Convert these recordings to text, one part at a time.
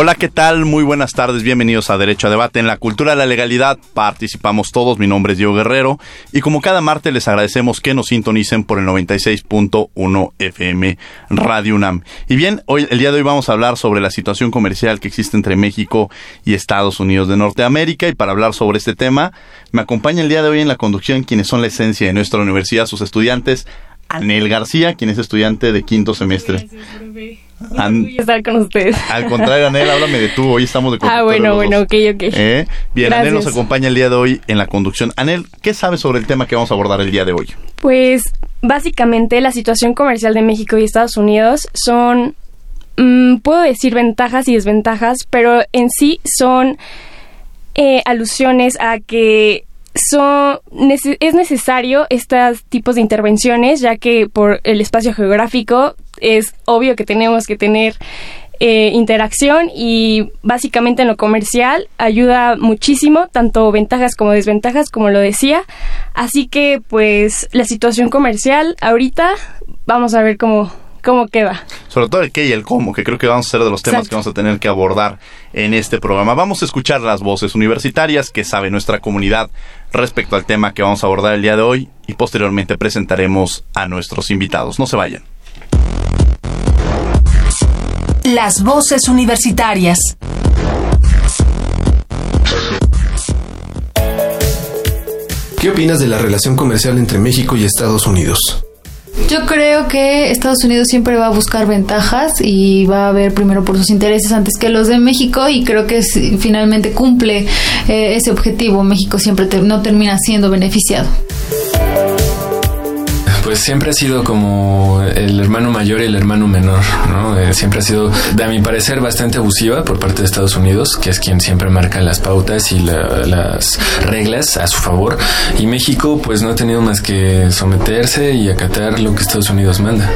Hola, ¿qué tal? Muy buenas tardes, bienvenidos a Derecho a Debate. En la cultura de la legalidad participamos todos, mi nombre es Diego Guerrero y como cada martes les agradecemos que nos sintonicen por el 96.1 FM Radio UNAM. Y bien, hoy, el día de hoy vamos a hablar sobre la situación comercial que existe entre México y Estados Unidos de Norteamérica y para hablar sobre este tema me acompaña el día de hoy en la conducción quienes son la esencia de nuestra universidad, sus estudiantes, Anel García, quien es estudiante de quinto semestre. An estar con ustedes. Al contrario, Anel, háblame de tú. Hoy estamos de Ah, bueno, bueno, ok, ok. ¿Eh? Bien, Anel nos acompaña el día de hoy en la conducción. Anel, ¿qué sabes sobre el tema que vamos a abordar el día de hoy? Pues, básicamente, la situación comercial de México y Estados Unidos son, mmm, puedo decir ventajas y desventajas, pero en sí son eh, alusiones a que son, es necesario estos tipos de intervenciones, ya que por el espacio geográfico es obvio que tenemos que tener eh, interacción y básicamente en lo comercial ayuda muchísimo, tanto ventajas como desventajas, como lo decía. Así que pues la situación comercial ahorita vamos a ver cómo, cómo queda. Sobre todo el qué y el cómo, que creo que vamos a ser de los temas Exacto. que vamos a tener que abordar en este programa. Vamos a escuchar las voces universitarias que sabe nuestra comunidad respecto al tema que vamos a abordar el día de hoy y posteriormente presentaremos a nuestros invitados. No se vayan. Las voces universitarias. ¿Qué opinas de la relación comercial entre México y Estados Unidos? Yo creo que Estados Unidos siempre va a buscar ventajas y va a ver primero por sus intereses antes que los de México y creo que finalmente cumple eh, ese objetivo. México siempre te, no termina siendo beneficiado. Pues siempre ha sido como el hermano mayor y el hermano menor, ¿no? Eh, siempre ha sido, a mi parecer, bastante abusiva por parte de Estados Unidos, que es quien siempre marca las pautas y la, las reglas a su favor. Y México, pues no ha tenido más que someterse y acatar lo que Estados Unidos manda.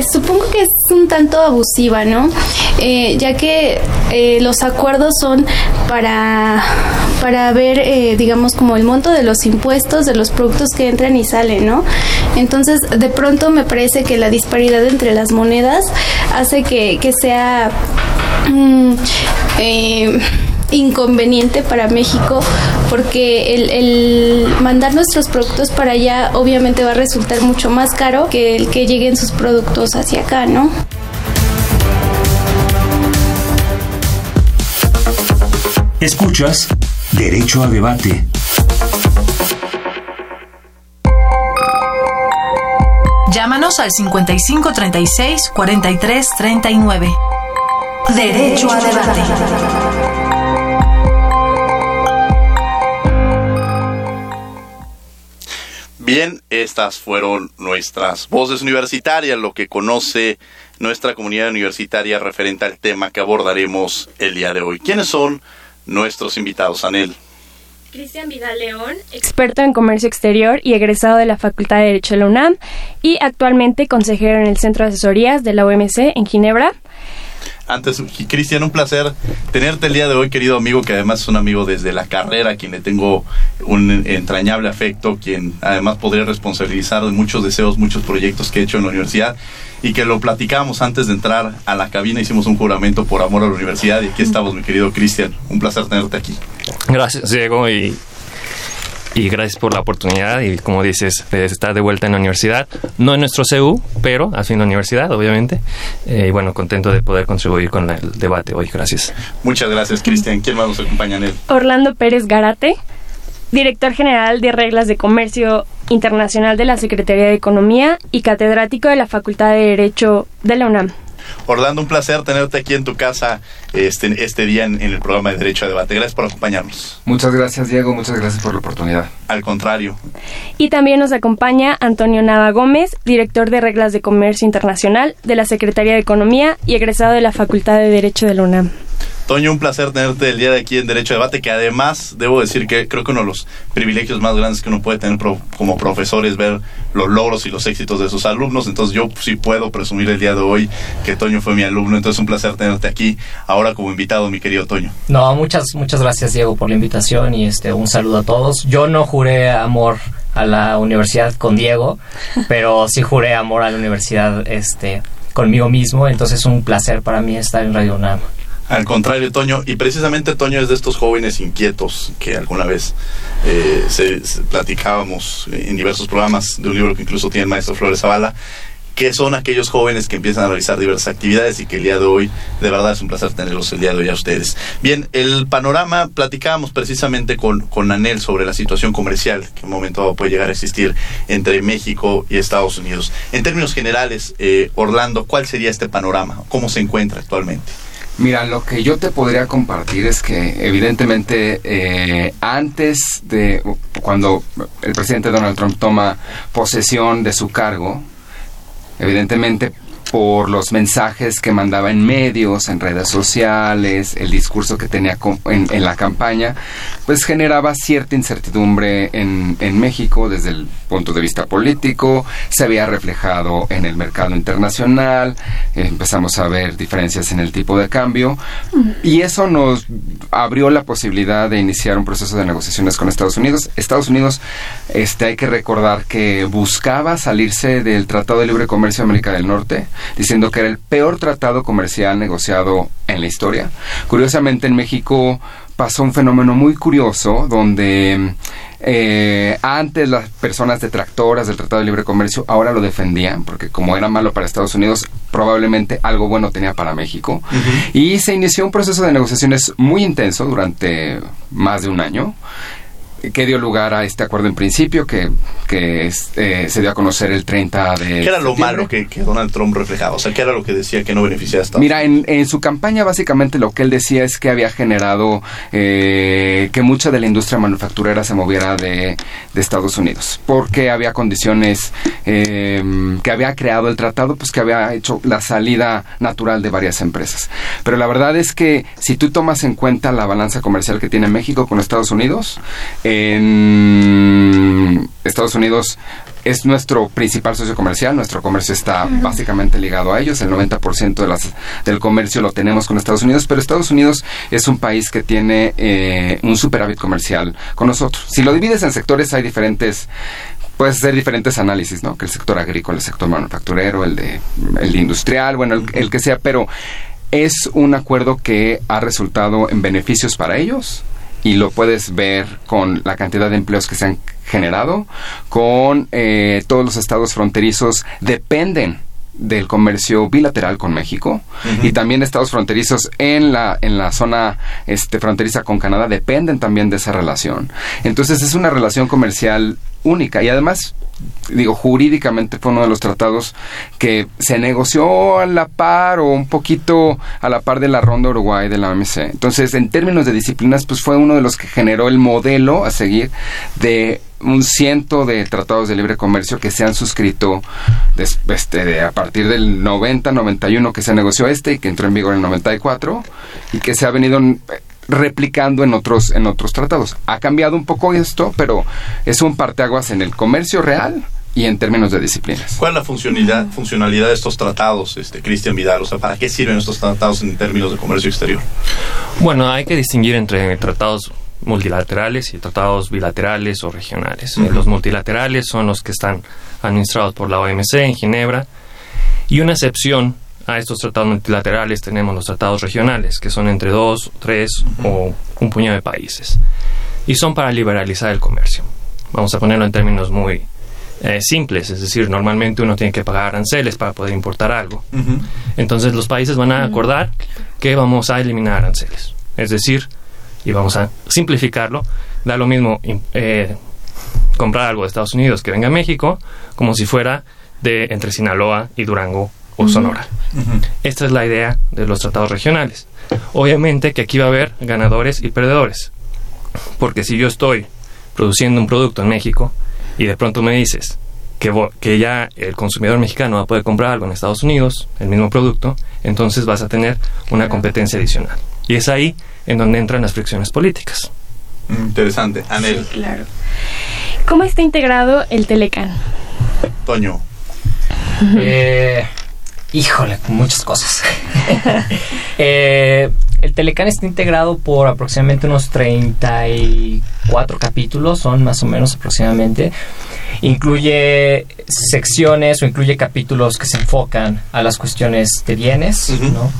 Eh, supongo que es un tanto abusiva, ¿no? Eh, ya que eh, los acuerdos son para, para ver, eh, digamos, como el monto de los impuestos de los productos que entran y salen, ¿no? Entonces, de pronto me parece que la disparidad entre las monedas hace que, que sea... Mmm, inconveniente para México porque el, el, mandar nuestros productos para allá obviamente va a resultar mucho más caro que el que lleguen sus productos hacia acá, ¿no? Escuchas Derecho a Debate. Llámanos al 55 36 43 39. Derecho a Debate. Bien, estas fueron nuestras voces universitarias, lo que conoce nuestra comunidad universitaria referente al tema que abordaremos el día de hoy. ¿Quiénes son nuestros invitados, Anel? Cristian Vidal León, experto en comercio exterior y egresado de la Facultad de Derecho de la UNAM y actualmente consejero en el Centro de Asesorías de la OMC en Ginebra. Antes, Cristian, un placer tenerte el día de hoy, querido amigo, que además es un amigo desde la carrera, quien le tengo un entrañable afecto, quien además podría responsabilizar de muchos deseos, muchos proyectos que he hecho en la universidad y que lo platicamos antes de entrar a la cabina, hicimos un juramento por amor a la universidad y aquí estamos, mi querido Cristian. Un placer tenerte aquí. Gracias, Diego, y y gracias por la oportunidad y como dices, de estar de vuelta en la universidad, no en nuestro CEU, pero al fin la universidad, obviamente. Eh, y bueno, contento de poder contribuir con el debate hoy. Gracias. Muchas gracias, Cristian. ¿Quién más nos acompaña en él? Orlando Pérez Garate, director general de Reglas de Comercio Internacional de la Secretaría de Economía y catedrático de la Facultad de Derecho de la UNAM. Orlando, un placer tenerte aquí en tu casa este, este día en, el programa de Derecho a Debate. Gracias por acompañarnos. Muchas gracias, Diego. Muchas gracias por la oportunidad. Al contrario. Y también nos acompaña Antonio Nava Gómez, director de Reglas de Comercio Internacional de la Secretaría de Economía y egresado de la Facultad de Derecho de la UNAM. Toño, un placer tenerte el día de aquí en Derecho a Debate, que además debo decir que creo que uno de los privilegios más grandes que uno puede tener como profesor es ver los logros y los éxitos de sus alumnos. Entonces yo sí puedo presumir el día de hoy que Toño fue mi alumno. Entonces un placer tenerte aquí ahora como invitado, mi querido Toño. No, muchas, muchas gracias Diego por la invitación y este un saludo a todos. Yo no juré amor a la universidad con Diego, pero sí juré amor a la universidad este conmigo mismo. Entonces es un placer para mí estar en Radio UNAM. Al contrario, Toño, y precisamente Toño es de estos jóvenes inquietos que alguna vez eh, se, platicábamos en diversos programas de un libro que incluso tiene el maestro Flores Zavala, que son aquellos jóvenes que empiezan a realizar diversas actividades y que el día de hoy, de verdad es un placer tenerlos el día de hoy a ustedes. Bien, el panorama, platicábamos precisamente con, con Anel sobre la situación comercial que en un momento puede llegar a existir entre México y Estados Unidos. En términos generales, eh, Orlando, ¿cuál sería este panorama? ¿Cómo se encuentra actualmente? Mira, lo que yo te podría compartir es que evidentemente eh, antes de cuando el presidente Donald Trump toma posesión de su cargo, evidentemente por los mensajes que mandaba en medios, en redes sociales, el discurso que tenía en, la campaña, pues generaba cierta incertidumbre en, en, México desde el punto de vista político, se había reflejado en el mercado internacional, empezamos a ver diferencias en el tipo de cambio y eso nos abrió la posibilidad de iniciar un proceso de negociaciones con Estados Unidos. Estados Unidos, este, hay que recordar que buscaba salirse del Tratado de Libre Comercio de América del Norte, diciendo que era el peor tratado comercial negociado en la historia. Curiosamente en México pasó un fenómeno muy curioso donde eh, antes las personas detractoras del Tratado de Libre Comercio ahora lo defendían, porque como era malo para Estados Unidos, probablemente algo bueno tenía para México. Y se inició un proceso de negociaciones muy intenso durante más de un año que dio lugar a este acuerdo en principio que, que eh, se dio a conocer el 30 de... ¿Qué era lo malo que, Donald Trump reflejaba? O sea, ¿qué era lo que decía que no beneficiaba a Estados Mira, en, en, su campaña básicamente lo que él decía es que había generado eh, que mucha de la industria manufacturera se moviera de, de Estados Unidos, porque había condiciones eh, que había creado el tratado, pues que había hecho la salida natural de varias empresas. Pero la verdad es que si tú tomas en cuenta la balanza comercial que tiene México con Estados Unidos, en Estados Unidos es nuestro principal socio comercial, nuestro comercio está básicamente ligado a ellos, el 90% de las, del comercio lo tenemos con Estados Unidos, pero Estados Unidos es un país que tiene eh, un superávit comercial con nosotros. Si lo divides en sectores hay diferentes puedes hacer diferentes análisis, ¿no? Que el sector agrícola, el sector manufacturero, el de, el industrial, bueno, el, el que sea, pero es un acuerdo que ha resultado en beneficios para ellos, y lo puedes ver con la cantidad de empleos que se han generado, con eh, todos los estados fronterizos dependen del comercio bilateral con México y también estados fronterizos en la en la zona este fronteriza con Canadá dependen también de esa relación. Entonces es una relación comercial única y además digo, jurídicamente fue uno de los tratados que se negoció a la par o un poquito a la par de la ronda Uruguay de la OMC. Entonces, en términos de disciplinas, pues fue uno de los que generó el modelo a seguir de un ciento de tratados de libre comercio que se han suscrito este, a partir del 90, 91 que se negoció este y que entró en vigor en el 94 y que se ha venido replicando en otros en otros tratados. Ha cambiado un poco esto, pero es un parteaguas en el comercio real y en términos de disciplinas. ¿Cuál es la funcionalidad, funcionalidad de estos tratados, este, Cristian Vidal? O sea, ¿para qué sirven estos tratados en términos de comercio exterior? Bueno, hay que distinguir entre tratados multilaterales y tratados bilaterales o regionales. Los multilaterales son los que están administrados por la OMC en Ginebra y una excepción a estos tratados multilaterales tenemos los tratados regionales, que son entre dos, tres o un puñado de países. Y son para liberalizar el comercio. Vamos a ponerlo en términos muy eh, simples, es decir, normalmente uno tiene que pagar aranceles para poder importar algo. Entonces los países van a acordar que vamos a eliminar aranceles. Es decir, y vamos a simplificarlo, da lo mismo eh, comprar algo de Estados Unidos que venga a México como si fuera de entre Sinaloa y Durango o Sonora. Esta es la idea de los tratados regionales. Obviamente que aquí va a haber ganadores y perdedores. Porque si yo estoy produciendo un producto en México y de pronto me dices que, que ya el consumidor mexicano va a poder comprar algo en Estados Unidos, el mismo producto, entonces vas a tener una competencia adicional. Y es ahí en donde entran las fricciones políticas. Mm, interesante. Anel. claro. ¿Cómo está integrado el Telecan? Toño. Eh, Híjole, muchas cosas. Eh, el Telecan está integrado por aproximadamente unos 34 capítulos, son más o menos aproximadamente. Incluye secciones o incluye capítulos que se enfocan a las cuestiones de bienes, ¿no?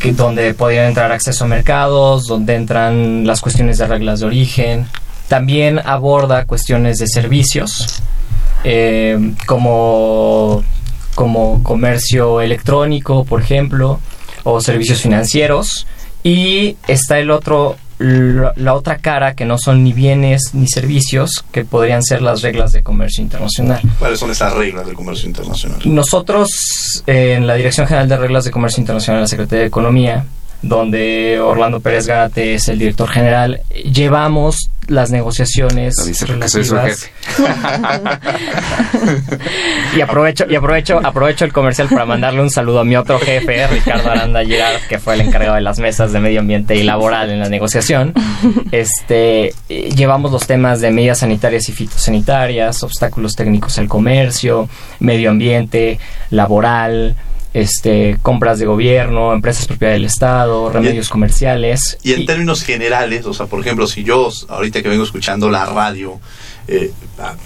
que, donde podrían entrar acceso a mercados, donde entran las cuestiones de reglas de origen. También aborda cuestiones de servicios, eh, como como comercio electrónico, por ejemplo, o servicios financieros. Y está el otro, la, otra cara que no son ni bienes ni servicios, que podrían ser las reglas de comercio internacional. ¿Cuáles son esas reglas de comercio internacional? Nosotros, en la Dirección General de Reglas de Comercio Internacional de la Secretaría de Economía, donde Orlando Pérez Gárate es el director general, llevamos las negociaciones relativas. y aprovecho y aprovecho aprovecho el comercial para mandarle un saludo a mi otro jefe, Ricardo Aranda Girard, que fue el encargado de las mesas de medio ambiente y laboral en la negociación. Este, llevamos los temas de medidas sanitarias y fitosanitarias, obstáculos técnicos al comercio, medio ambiente, laboral, este, compras de gobierno, empresas propiedad del Estado, remedios comerciales. Y en términos generales, o sea, por ejemplo, si yo ahorita que vengo escuchando la radio, eh,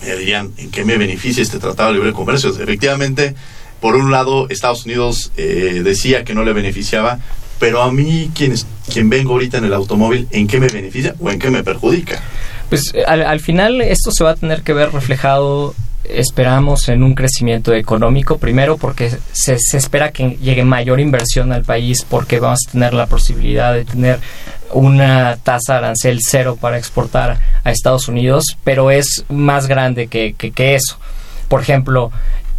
me dirían, ¿en qué me beneficia este Tratado de Libre Comercio? Efectivamente, por un lado, Estados Unidos eh, decía que no le beneficiaba, pero a mí, quien, quien vengo ahorita en el automóvil, ¿en qué me beneficia o en qué me perjudica? Pues al, al final esto se va a tener que ver reflejado esperamos en un crecimiento económico, primero porque se, espera que llegue mayor inversión al país porque vamos a tener la posibilidad de tener una tasa arancel cero para exportar a Estados Unidos, pero es más grande que, que eso. Por ejemplo,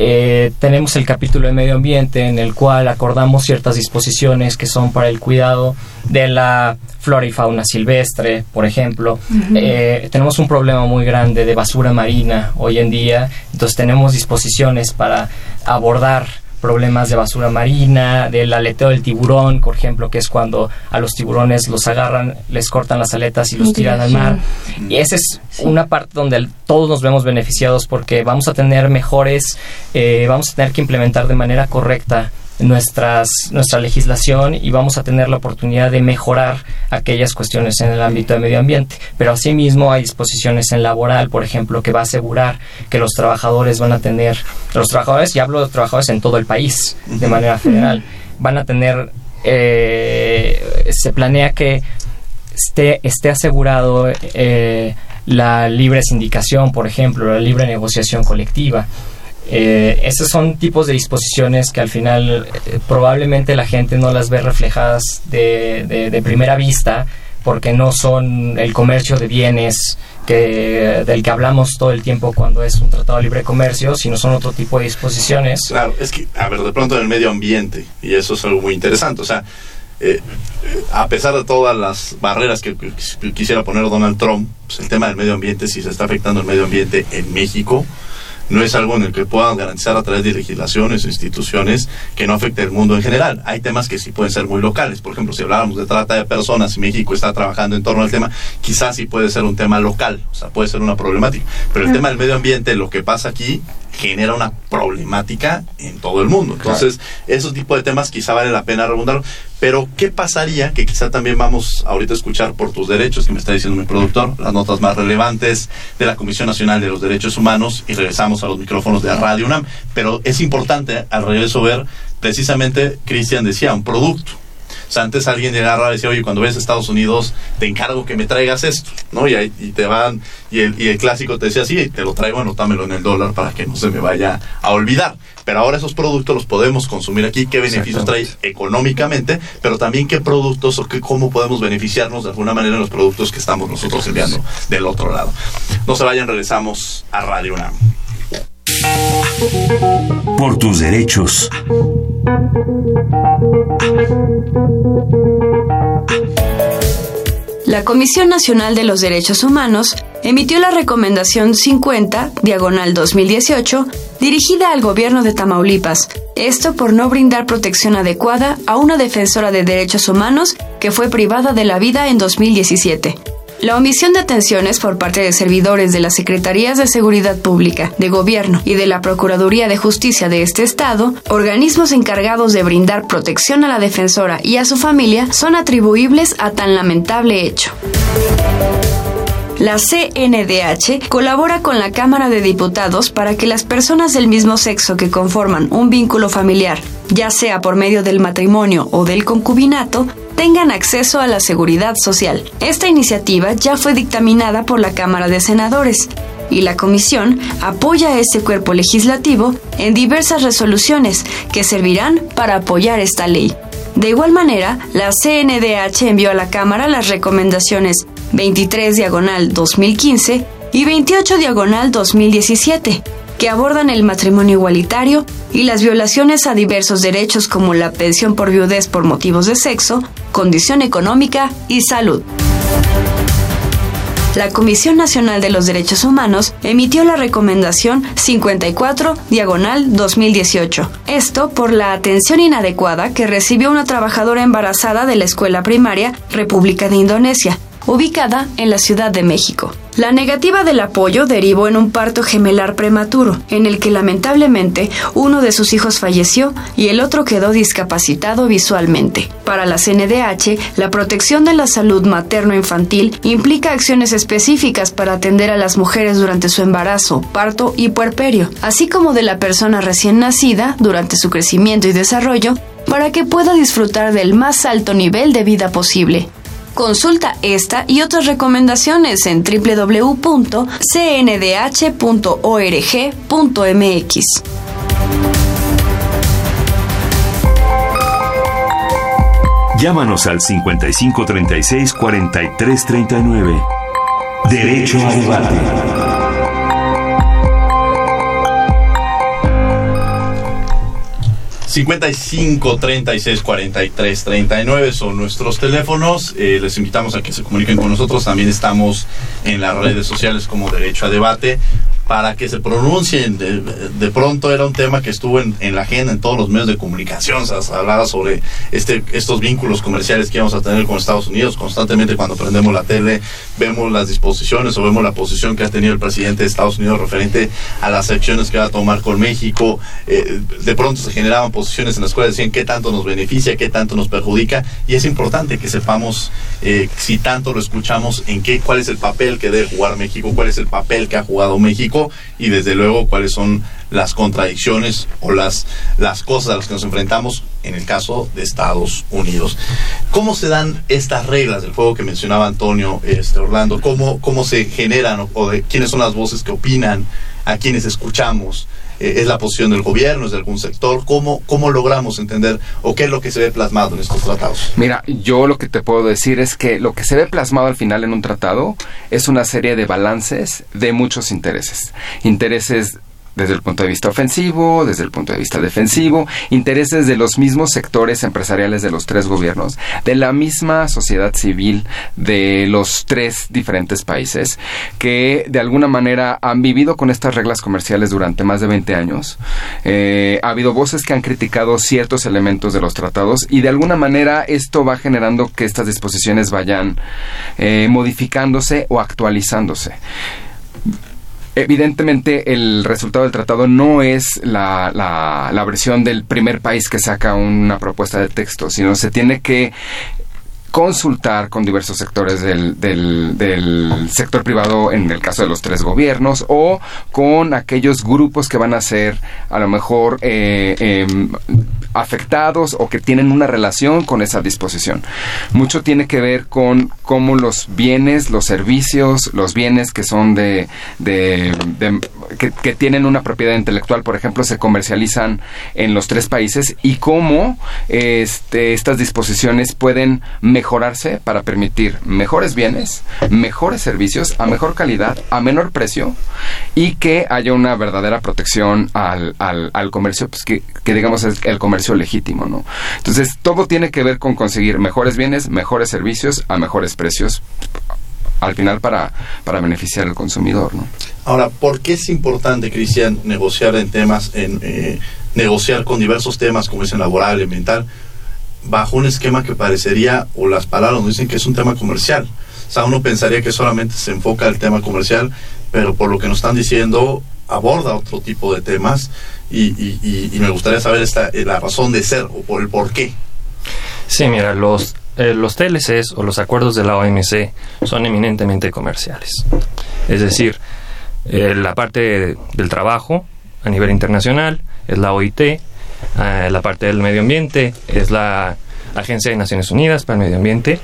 eh, tenemos el capítulo de medio ambiente en el cual acordamos ciertas disposiciones que son para el cuidado de la flora y fauna silvestre, por ejemplo. Eh, tenemos un problema muy grande de basura marina hoy en día, entonces tenemos disposiciones para abordar problemas de basura marina, del aleteo del tiburón, por ejemplo, que es cuando a los tiburones los agarran, les cortan las aletas y los tiran al mar. Y esa es una parte donde todos nos vemos beneficiados porque vamos a tener mejores, eh, vamos a tener que implementar de manera correcta nuestras, nuestra legislación y vamos a tener la oportunidad de mejorar aquellas cuestiones en el ámbito de medio ambiente. Pero asimismo hay disposiciones en laboral, por ejemplo, que va a asegurar que los trabajadores van a tener, los trabajadores, y hablo de trabajadores en todo el país, de manera federal, van a tener, eh, se planea que esté, esté asegurado eh, la libre sindicación, por ejemplo, la libre negociación colectiva. Eh, esos son tipos de disposiciones que al final eh, probablemente la gente no las ve reflejadas de, de, primera vista porque no son el comercio de bienes que del que hablamos todo el tiempo cuando es un tratado de libre comercio, sino son otro tipo de disposiciones. Claro, es que, a ver, de pronto en el medio ambiente, y eso es algo muy interesante, o sea, eh, a pesar de todas las barreras que, que quisiera poner Donald Trump, pues el tema del medio ambiente, si se está afectando el medio ambiente en México, no es algo en el que puedan garantizar a través de legislaciones o instituciones que no afecte el mundo en general. Hay temas que sí pueden ser muy locales. Por ejemplo, si habláramos de trata de personas y México está trabajando en torno al tema, quizás sí puede ser un tema local, o sea, puede ser una problemática. Pero el tema del medio ambiente, lo que pasa aquí, genera una problemática en todo el mundo. Entonces, esos tipos de temas quizá vale la pena rebundar. Pero, ¿qué pasaría? Que quizá también vamos ahorita a escuchar por tus derechos, que me está diciendo mi productor, las notas más relevantes de la Comisión Nacional de los Derechos Humanos y regresamos a los micrófonos de Radio UNAM. Pero es importante al regreso ver, precisamente, Cristian decía, un producto o sea, antes alguien llegaba y decía, oye, cuando ves a Estados Unidos, te encargo que me traigas esto, ¿no? Y, ahí, te van, y el, y el clásico te decía, sí, te lo traigo, anótamelo en el dólar para que no se me vaya a olvidar. Pero ahora esos productos los podemos consumir aquí, qué beneficios trae económicamente, pero también qué productos o qué, cómo podemos beneficiarnos de alguna manera en los productos que estamos nosotros enviando del otro lado. No se vayan, regresamos a Radio UNAM. Por tus derechos. La Comisión Nacional de los Derechos Humanos emitió la Recomendación 50, diagonal 2018, dirigida al gobierno de Tamaulipas, esto por no brindar protección adecuada a una defensora de derechos humanos que fue privada de la vida en 2017. La omisión de atenciones por parte de servidores de las Secretarías de Seguridad Pública, de Gobierno y de la Procuraduría de Justicia de este Estado, organismos encargados de brindar protección a la defensora y a su familia, son atribuibles a tan lamentable hecho. La CNDH colabora con la Cámara de Diputados para que las personas del mismo sexo que conforman un vínculo familiar, ya sea por medio del matrimonio o del concubinato, tengan acceso a la seguridad social. Esta iniciativa ya fue dictaminada por la Cámara de Senadores y la Comisión apoya a este cuerpo legislativo en diversas resoluciones que servirán para apoyar esta ley. De igual manera, la CNDH envió a la Cámara las recomendaciones 23 diagonal 2015 y 28 diagonal 2017, que abordan el matrimonio igualitario y las violaciones a diversos derechos como la pensión por viudez por motivos de sexo, condición económica y salud. La Comisión Nacional de los Derechos Humanos emitió la recomendación 54 diagonal 2018. Esto por la atención inadecuada que recibió una trabajadora embarazada de la escuela primaria República de Indonesia, ubicada en la Ciudad de México. La negativa del apoyo derivó en un parto gemelar prematuro, en el que lamentablemente uno de sus hijos falleció y el otro quedó discapacitado visualmente. Para la CNDH, la protección de la salud materno-infantil implica acciones específicas para atender a las mujeres durante su embarazo, parto y puerperio, así como de la persona recién nacida durante su crecimiento y desarrollo, para que pueda disfrutar del más alto nivel de vida posible. Consulta esta y otras recomendaciones en www.cndh.org.mx. Llámanos al 5536 4339. Derecho a debate. 55 36 43 39 son nuestros teléfonos. Eh, les invitamos a que se comuniquen con nosotros. También estamos en las redes sociales como Derecho a Debate para que se pronuncien. De, pronto era un tema que estuvo en, la agenda en todos los medios de comunicación. Se hablaba sobre este, estos vínculos comerciales que íbamos a tener con Estados Unidos. Constantemente cuando prendemos la tele vemos las disposiciones o vemos la posición que ha tenido el presidente de Estados Unidos referente a las acciones que va a tomar con México. Eh, de pronto se generaban posiciones en las cuales decían qué tanto nos beneficia, qué tanto nos perjudica. Y es importante que sepamos eh, si tanto lo escuchamos, en qué, cuál es el papel que debe jugar México, cuál es el papel que ha jugado México y desde luego cuáles son las contradicciones o las, las cosas a las que nos enfrentamos en el caso de Estados Unidos. ¿Cómo se dan estas reglas del juego que mencionaba Antonio este, Orlando? ¿Cómo, ¿Cómo se generan o, de quiénes son las voces que opinan a quienes escuchamos? Eh, ¿Es la posición del gobierno, es de algún sector? ¿Cómo, ¿Cómo logramos entender o qué es lo que se ve plasmado en estos tratados? Mira, yo lo que te puedo decir es que lo que se ve plasmado al final en un tratado es una serie de balances de muchos intereses. Intereses desde el punto de vista ofensivo, desde el punto de vista defensivo, intereses de los mismos sectores empresariales de los tres gobiernos, de la misma sociedad civil de los tres diferentes países, que de alguna manera han vivido con estas reglas comerciales durante más de 20 años. Eh, ha habido voces que han criticado ciertos elementos de los tratados y de alguna manera esto va generando que estas disposiciones vayan eh, modificándose o actualizándose. Evidentemente el resultado del tratado no es la, la, la, versión del primer país que saca una propuesta de texto, sino se tiene que consultar con diversos sectores del, del, sector privado en el caso de los tres gobiernos o con aquellos grupos que van a ser a lo mejor eh, eh, afectados o que tienen una relación con esa disposición. Mucho tiene que ver con cómo los bienes, los servicios, los bienes que son de, que, tienen una propiedad intelectual, por ejemplo, se comercializan en los tres países y cómo este, estas disposiciones pueden mejorarse para permitir mejores bienes, mejores servicios, a mejor calidad, a menor precio y que haya una verdadera protección al, al, comercio, pues que, que digamos es el comercio legítimo, ¿no? Entonces, todo tiene que ver con conseguir mejores bienes, mejores servicios a mejores precios al final para, para beneficiar al consumidor, ¿no? Ahora, ¿por qué es importante, Cristian, negociar en temas, en eh, negociar con diversos temas como es el laboral, ambiental, bajo un esquema que parecería, o las palabras nos dicen que es un tema comercial? O sea, uno pensaría que solamente se enfoca el tema comercial, pero por lo que nos están diciendo, aborda otro tipo de temas y, y, y me gustaría saber esta, la razón de ser o por el por qué. Sí, mira, los, eh, los TLCs o los acuerdos de la OMC son eminentemente comerciales. Es decir, eh, la parte del trabajo a nivel internacional es la OIT, eh, la parte del medio ambiente es la Agencia de Naciones Unidas para el Medio Ambiente.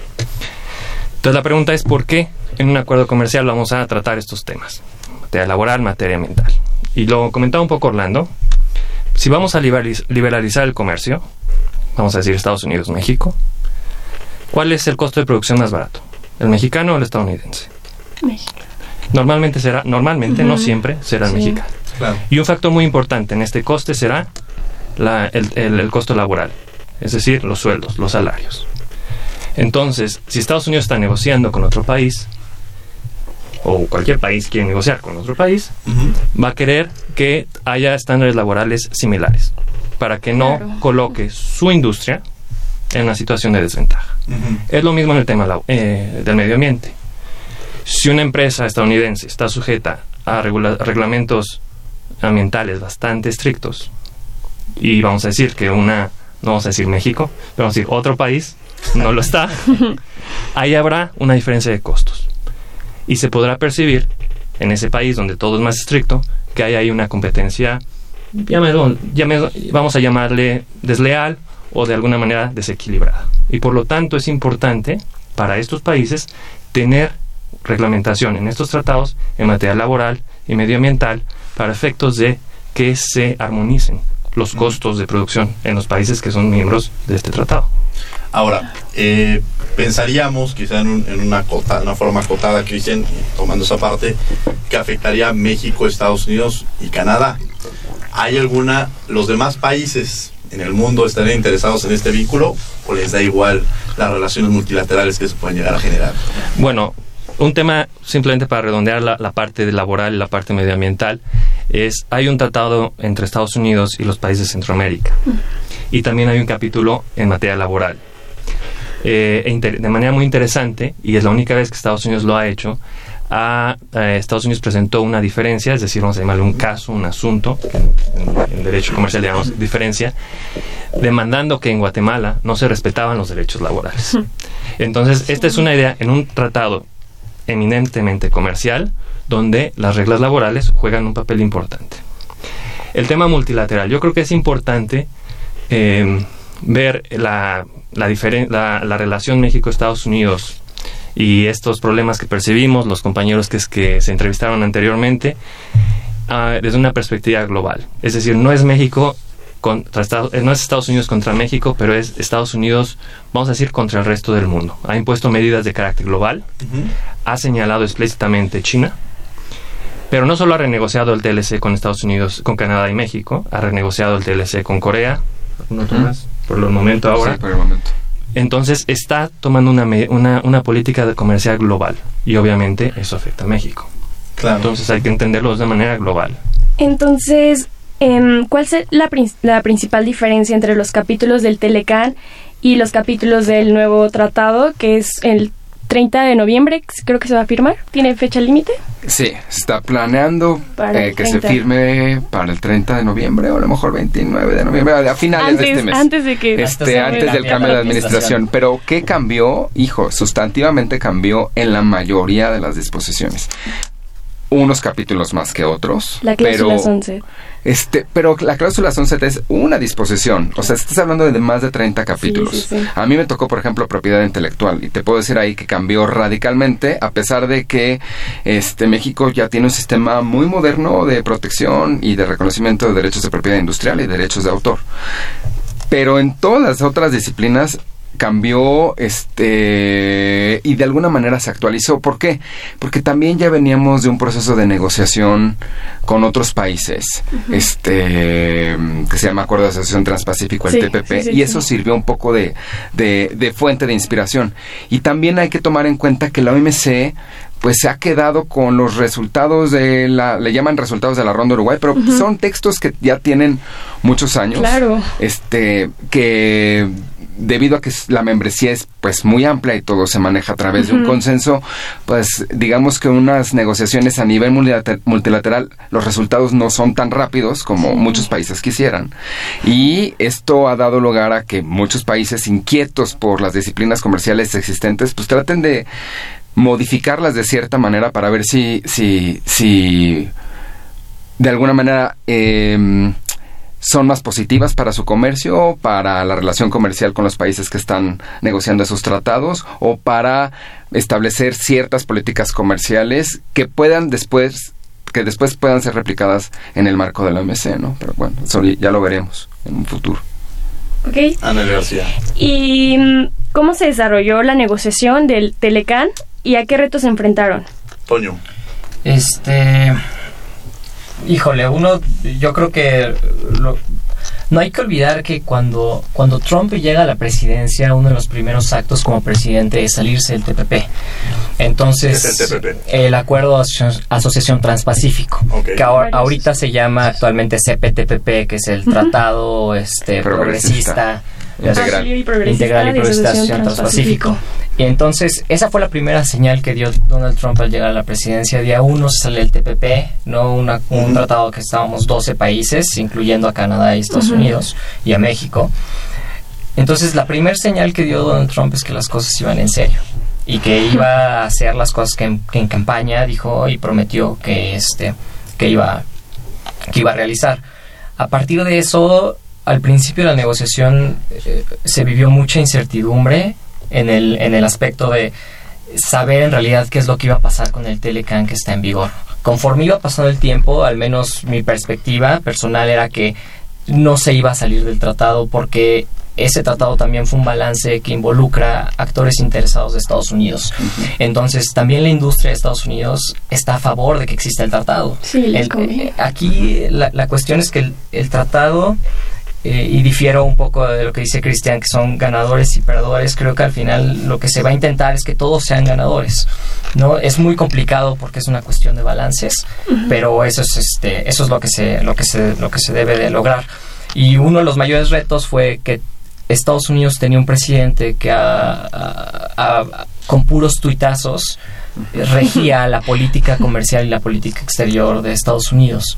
Entonces la pregunta es por qué en un acuerdo comercial vamos a tratar estos temas, materia laboral, materia ambiental. Y lo comentaba un poco Orlando, si vamos a liberalizar el comercio, vamos a decir Estados Unidos, México, ¿cuál es el costo de producción más barato? ¿El mexicano o el estadounidense? México. Normalmente será, normalmente, no Ujú. siempre, será el Sí. mexicano. Claro. Y un factor muy importante en este coste será la- el, el- el costo laboral, es decir, los sueldos, los salarios. Entonces, si Estados Unidos está negociando con otro país, o cualquier país quiere negociar con otro país, va a querer que haya estándares laborales similares, para que no Claro. coloque su industria en una situación de desventaja. Es lo mismo en el tema eh, del medio ambiente. Si una empresa estadounidense está sujeta a regula- reglamentos ambientales bastante estrictos, y vamos a decir que una, no vamos a decir México, pero vamos a decir otro país, no lo está, ahí habrá una diferencia de costos. Y se podrá percibir en ese país donde todo es más estricto que hay ahí una competencia, llámelo- llámelo- vamos a llamarle desleal o de alguna manera desequilibrada. Y por lo tanto es importante para estos países tener reglamentación en estos tratados en materia laboral y medioambiental para efectos de que se armonicen los costos de producción en los países que son miembros de este tratado. Ahora, eh, pensaríamos, quizá en, un- en una, cota- una forma acotada, Cristian, tomando esa parte, que afectaría a México, Estados Unidos y Canadá. ¿Hay alguna, los demás países en el mundo estarían interesados en este vínculo o les da igual las relaciones multilaterales que se pueden llegar a generar? Bueno, un tema simplemente para redondear la, la parte laboral y la parte medioambiental es hay un tratado entre Estados Unidos y los países de Centroamérica y también hay un capítulo en materia laboral. Eh, e de manera muy interesante, y es la única vez que Estados Unidos lo ha hecho, a, Estados Unidos presentó una diferencia, es decir, vamos a llamarle un caso, un asunto, en, en- en derecho comercial llamamos diferencia, demandando que en Guatemala no se respetaban los derechos laborales. Entonces, esta es una idea en un tratado eminentemente comercial, donde las reglas laborales juegan un papel importante. El tema multilateral, yo creo que es importante eh, ver la, la, la, la relación México-Estados Unidos y estos problemas que percibimos, los compañeros que, es- que se entrevistaron anteriormente, ah, desde una perspectiva global. Es decir, no es México contra Estados, eh, no es Estados Unidos contra México, pero es Estados Unidos, vamos a decir, contra el resto del mundo. Ha impuesto medidas de carácter global, ha señalado explícitamente China, pero no solo ha renegociado el TLC con Estados Unidos, con Canadá y México, ha renegociado el TLC con Corea, no más, por el momento ahora. Sí, por el momento. Entonces está tomando una, una, una política de comercial global y obviamente eso afecta a México. Claro. Entonces hay que entenderlo de manera global. Entonces, em, ¿cuál es la, la principal diferencia entre los capítulos del Telecán y los capítulos del nuevo tratado, que es el 30 de noviembre, creo que se va a firmar? ¿Tiene fecha límite? Sí, se está planeando eh, que se 30. firme para el 30 de noviembre o a lo mejor 29 de noviembre, a finales de este mes. antes de que- Este, antes antes de- del cambio de administración. Pero ¿qué cambió? Hijo, sustantivamente cambió en la mayoría de las disposiciones. Unos capítulos más que otros. La cláusula pero, 11. Este, pero la cláusula 11 es una disposición. O sea, estás hablando de más de 30 capítulos. sí, sí. A mí me tocó, por ejemplo, propiedad intelectual. Y te puedo decir ahí que cambió radicalmente, a pesar de que este México ya tiene un sistema muy moderno de protección y de reconocimiento de derechos de propiedad industrial y derechos de autor. Pero en todas las otras disciplinas cambió este y de alguna manera se actualizó. ¿Por qué? Porque también ya veníamos de un proceso de negociación con otros países, este que se llama Acuerdo de Asociación Transpacífico, el Sí, TPP, sí, sí, y eso sirvió un poco de, de, de fuente de inspiración. Y también hay que tomar en cuenta que la OMC pues se ha quedado con los resultados de la, le llaman resultados de la Ronda Uruguay, pero son textos que ya tienen muchos años. Claro. Este, que debido a que la membresía es pues muy amplia y todo se maneja a través de un consenso, pues digamos que unas negociaciones a nivel multilate- multilateral, los resultados no son tan rápidos como muchos países quisieran. Y esto ha dado lugar a que muchos países inquietos por las disciplinas comerciales existentes, pues traten de modificarlas de cierta manera para ver si, si, si de alguna manera em, son más positivas para su comercio, para la relación comercial con los países que están negociando esos tratados o para establecer ciertas políticas comerciales que puedan después que después puedan ser replicadas en el marco de la OMC, ¿no? Pero bueno, eso ya lo veremos en un futuro. ¿Ok? Ana García. ¿Y mm, cómo se desarrolló la negociación del Telecán y a qué retos se enfrentaron? Toño. Este. Híjole, uno. Yo creo que. lo- no hay que olvidar que cuando, cuando Trump llega a la presidencia, uno de los primeros actos como presidente es salirse del TPP. Entonces, ¿Qué es el TPP? el Acuerdo Asociación Transpacífico, que ahora- ahorita se llama actualmente CPTPP, que es el. Tratado este, Progresista. progresista, Integral. Y progresista integral y de Asociación Transpacífico. Y entonces, esa fue la primera señal que dio Donald Trump al llegar a la presidencia. Día uno se sale el TPP, no Una- un tratado que estábamos 12 países, incluyendo a Canadá y Estados. Unidos y a México. Entonces, la primera señal que dio Donald Trump es que las cosas iban en serio y que iba a hacer las cosas que en, que en campaña dijo y prometió que este que iba que iba a realizar. A partir de eso, al principio de la negociación eh, se vivió mucha incertidumbre en el, en el aspecto de saber en realidad qué es lo que iba a pasar con el Telecan que está en vigor. Conforme iba pasando el tiempo, al menos mi perspectiva personal era que no se iba a salir del tratado porque ese tratado también fue un balance que involucra actores interesados de Estados Unidos. Entonces, también la industria de Estados Unidos está a favor de que exista el tratado. Sí, El- eh, aquí la, la cuestión es que el, el tratado, eh, y difiero un poco de lo que dice Cristian, que son ganadores y perdedores, creo que al final lo que se va a intentar es que todos sean ganadores. ¿no? Es muy complicado porque es una cuestión de balances, pero eso es, este, eso es lo, que se, lo, que se, lo que se debe de lograr. Y uno de los mayores retos fue que Estados Unidos tenía un presidente que a- a- a- con puros tuitazos eh, regía la política comercial y la política exterior de Estados Unidos.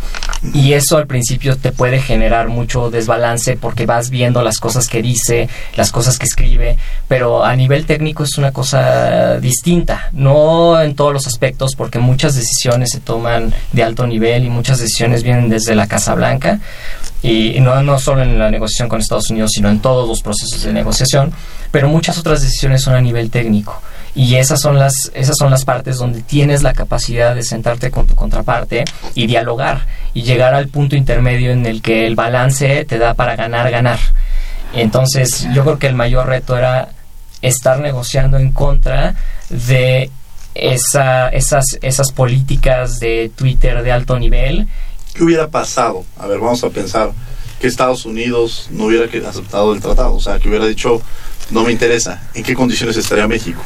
Y eso al principio te puede generar mucho desbalance porque vas viendo las cosas que dice, las cosas que escribe, pero a nivel técnico es una cosa distinta, no en todos los aspectos porque muchas decisiones se toman de alto nivel y muchas decisiones vienen desde la Casa Blanca y no, no solo en la negociación con Estados Unidos, sino en todos los procesos de negociación, pero muchas otras decisiones son a nivel técnico. Y esas son las esas son las partes donde tienes la capacidad de sentarte con tu contraparte y dialogar y llegar al punto intermedio en el que el balance te da para ganar, ganar. Entonces yo creo que el mayor reto era estar negociando en contra de esa, esas, esas políticas de Twitter de alto nivel. ¿Qué hubiera pasado? A ver, vamos a pensar que Estados Unidos no hubiera aceptado el tratado, o sea, que hubiera dicho, no me interesa, ¿en qué condiciones estaría México?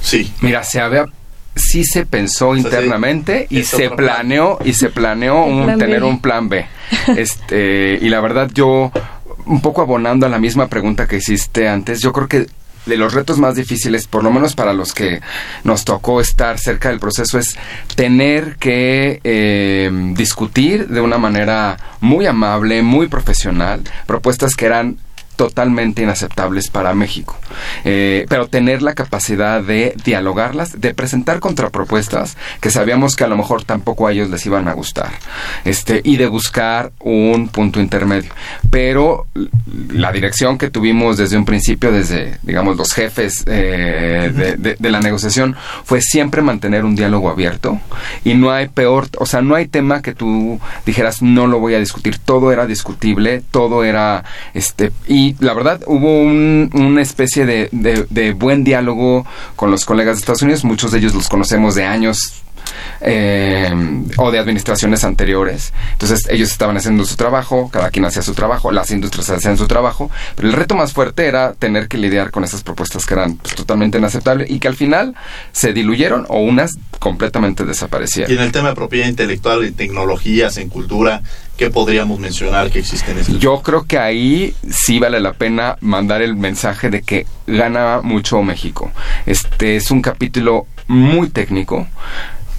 Sí. Mira, se había sí se pensó internamente y se planeó y se planeó un, tener un plan B. Este, y la verdad yo un poco abonando a la misma pregunta que hiciste antes, yo creo que de los retos más difíciles, por lo menos para los que nos tocó estar cerca del proceso, es tener que eh, discutir de una manera muy amable, muy profesional, propuestas que eran totalmente inaceptables para México. Eh, pero tener la capacidad de dialogarlas, de presentar contrapropuestas que sabíamos que a lo mejor tampoco a ellos les iban a gustar, este, y de buscar un punto intermedio. Pero la dirección que tuvimos desde un principio, desde, digamos, los jefes eh, de, de la negociación, fue siempre mantener un diálogo abierto y no hay peor, o sea, no hay tema que tú dijeras no lo voy a discutir, todo era discutible, todo era, este, y la verdad hubo una especie de, de, buen diálogo con los colegas de Estados Unidos, muchos de ellos los conocemos de años eh, o de administraciones anteriores. Entonces ellos estaban haciendo su trabajo, cada quien hacía su trabajo, las industrias hacían su trabajo, pero el reto más fuerte era tener que lidiar con esas propuestas que eran pues, totalmente inaceptables y que al final se diluyeron o unas completamente desaparecieron. Y en el tema de propiedad intelectual, en tecnologías, en cultura, ¿qué podríamos mencionar que existen? En Yo creo que ahí sí vale la pena mandar el mensaje de que gana mucho México. Este es un capítulo muy técnico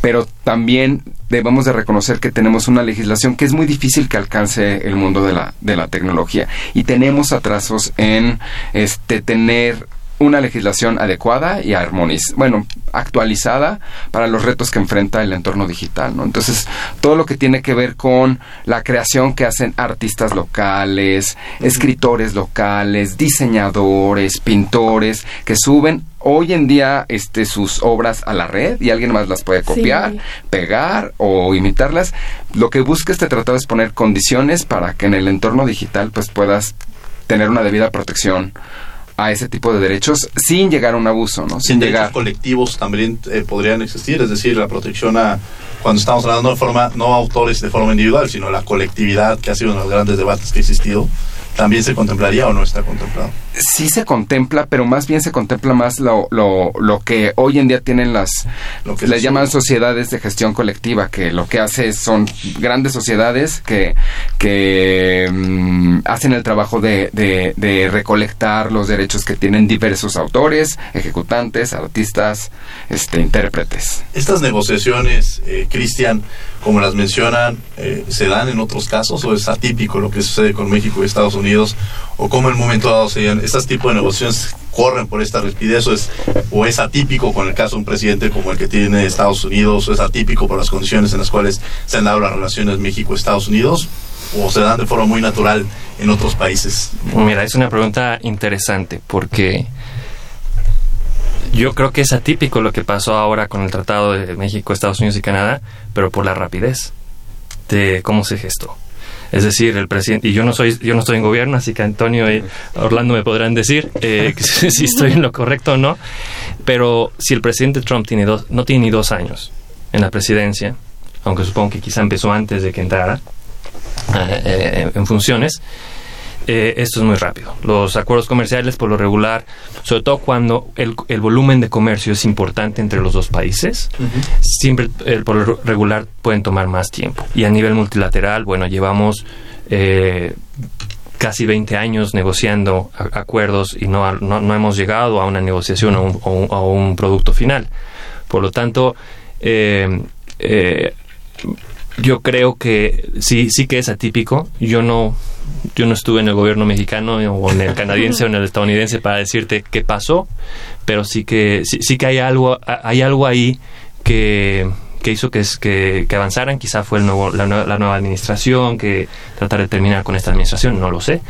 pero también debemos de reconocer que tenemos una legislación que es muy difícil que alcance el mundo de la, de la tecnología y tenemos atrasos en este tener una legislación adecuada y armonizada, bueno, actualizada para los retos que enfrenta el entorno digital, ¿no? Entonces, todo lo que tiene que ver con la creación que hacen artistas locales, escritores locales, diseñadores, pintores, que suben hoy en día este sus obras a la red y alguien más las puede copiar, pegar o imitarlas. Lo que busca este tratado es poner condiciones para que en el entorno digital pues puedas tener una debida protección a ese tipo de derechos sin llegar a un abuso, ¿no? Sin, llegar. colectivos también eh, podrían existir, es decir, la protección a cuando estamos hablando de forma no autores de forma individual, sino la colectividad que ha sido uno de los grandes debates que ha existido ¿También se contemplaría o no está contemplado? Sí se contempla, pero más bien se contempla más lo, lo, lo que hoy en día tienen las, lo que les llaman sociedades de gestión colectiva, que lo que hace son grandes sociedades que, que mm, hacen el trabajo de, de, recolectar los derechos que tienen diversos autores, ejecutantes, artistas, este, intérpretes. Estas negociaciones, eh, Cristian, como las mencionan, eh, se dan en otros casos o es atípico lo que sucede con México y Estados Unidos o cómo en el momento dado se dan estos tipos de negociaciones corren por esta rapidez o es, o es atípico con el caso de un presidente como el que tiene Estados Unidos o es atípico por las condiciones en las cuales se han dado las relaciones México-Estados Unidos o se dan de forma muy natural en otros países? Mira, es una pregunta interesante porque yo creo que es atípico lo que pasó ahora con el Tratado de México, Estados Unidos y Canadá, pero por la rapidez de cómo se gestó. Es decir, el presidente, y yo no soy, yo no estoy en gobierno, así que Antonio y Orlando me podrán decir eh, si estoy en lo correcto o no, pero si el presidente Trump tiene dos, no tiene ni dos años en la presidencia, aunque supongo que quizá empezó antes de que entrara eh, eh, en funciones, eh, esto es muy rápido. Los acuerdos comerciales, por lo regular, sobre todo cuando el, volumen de comercio es importante entre los dos países, siempre eh, por lo regular pueden tomar más tiempo. Y a nivel multilateral, bueno, llevamos eh, casi 20 años negociando acuerdos y no, no, hemos llegado a una negociación o a un, producto final. Por lo tanto, yo creo que sí, sí que es atípico. Yo no, yo no estuve en el gobierno mexicano o en el canadiense o en el estadounidense para decirte qué pasó, pero sí que sí, sí que hay algo hay algo ahí que, que hizo que, que, que, avanzaran. Quizá fue el nuevo, la, la, nueva administración que tratar de terminar con esta administración, no lo sé,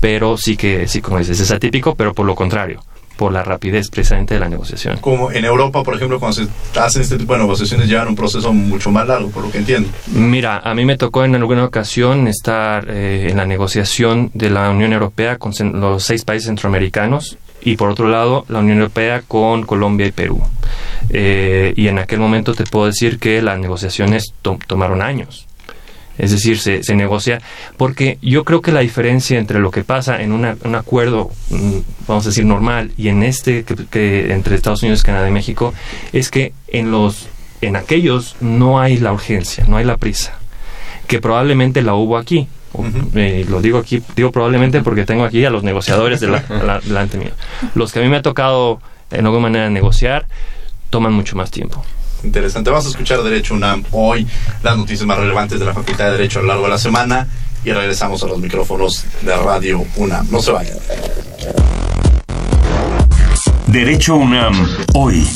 pero sí que sí como dices es atípico, pero por lo contrario por la rapidez precisamente de la negociación. Como en Europa, por ejemplo, cuando se hacen este tipo de negociaciones llevan un proceso mucho más largo, por lo que entiendo. Mira, a mí me tocó en alguna ocasión estar eh, en la negociación de la Unión Europea con los seis países centroamericanos y por otro lado la Unión Europea con Colombia y Perú. Eh, y en aquel momento te puedo decir que las negociaciones tomaron años. Es decir, se, se, negocia, porque yo creo que la diferencia entre lo que pasa en un acuerdo, mm, vamos a decir, normal, y en este que, entre Estados Unidos, Canadá y México, es que en, los, en aquellos no hay la urgencia, no hay la prisa, que probablemente la hubo aquí. Eh, lo digo aquí, digo probablemente porque tengo aquí a los negociadores de la, delante mío. Los que a mí me ha tocado en alguna manera negociar toman mucho más tiempo. Interesante. Vamos a escuchar Derecho UNAM hoy, las noticias más relevantes de la Facultad de Derecho a lo largo de la semana y regresamos a los micrófonos de Radio UNAM. No se vayan. Derecho UNAM hoy.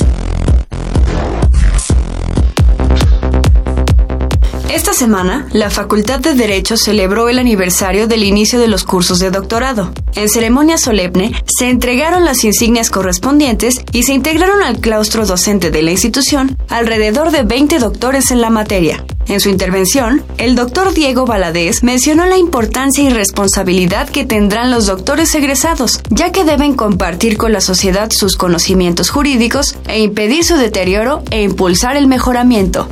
Semana, la Facultad de Derecho celebró el aniversario del inicio de los cursos de doctorado. En ceremonia solemne, se entregaron las insignias correspondientes y se integraron al claustro docente de la institución alrededor de 20 doctores en la materia. En su intervención, el doctor Diego Valadez mencionó la importancia y responsabilidad que tendrán los doctores egresados, ya que deben compartir con la sociedad sus conocimientos jurídicos e impedir su deterioro e impulsar el mejoramiento.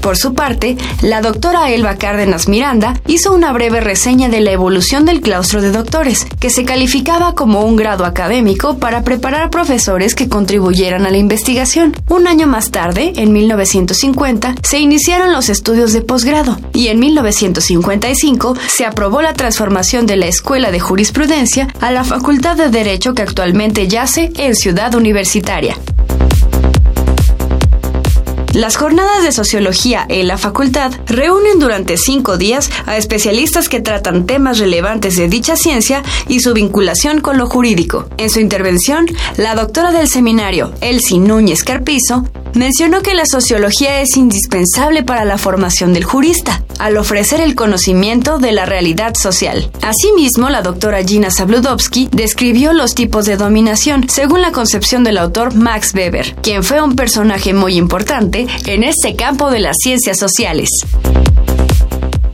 Por su parte, la doctora Elba Cárdenas Miranda hizo una breve reseña de la evolución del claustro de doctores, que se calificaba como un grado académico para preparar profesores que contribuyeran a la investigación. Un año más tarde, en 1950, se iniciaron los estudios de posgrado y en 1955 se aprobó la transformación de la Escuela de Jurisprudencia a la Facultad de Derecho que actualmente yace en Ciudad Universitaria. Las jornadas de sociología en la facultad reúnen durante cinco días a especialistas que tratan temas relevantes de dicha ciencia y su vinculación con lo jurídico. En su intervención, la doctora del seminario, Elsie Núñez Carpizo, mencionó que la sociología es indispensable para la formación del jurista, al ofrecer el conocimiento de la realidad social. Asimismo, la doctora Gina Zabludovsky describió los tipos de dominación, según la concepción del autor Max Weber, quien fue un personaje muy importante en este campo de las ciencias sociales.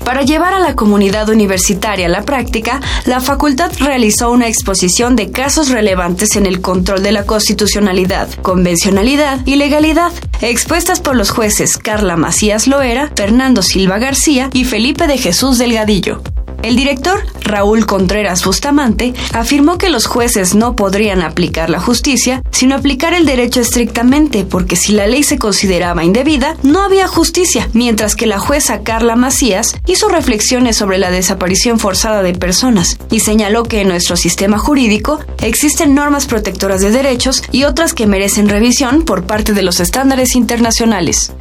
Para llevar a la comunidad universitaria a la práctica, la facultad realizó una exposición de casos relevantes en el control de la constitucionalidad, convencionalidad y legalidad, expuestas por los jueces Carla Macías Loera, Fernando Silva García y Felipe de Jesús Delgadillo. El director, Raúl Contreras Bustamante, afirmó que los jueces no podrían aplicar la justicia, sino aplicar el derecho estrictamente, porque si la ley se consideraba indebida, no había justicia, mientras que la jueza Carla Macías hizo reflexiones sobre la desaparición forzada de personas y señaló que en nuestro sistema jurídico existen normas protectoras de derechos y otras que merecen revisión por parte de los estándares internacionales.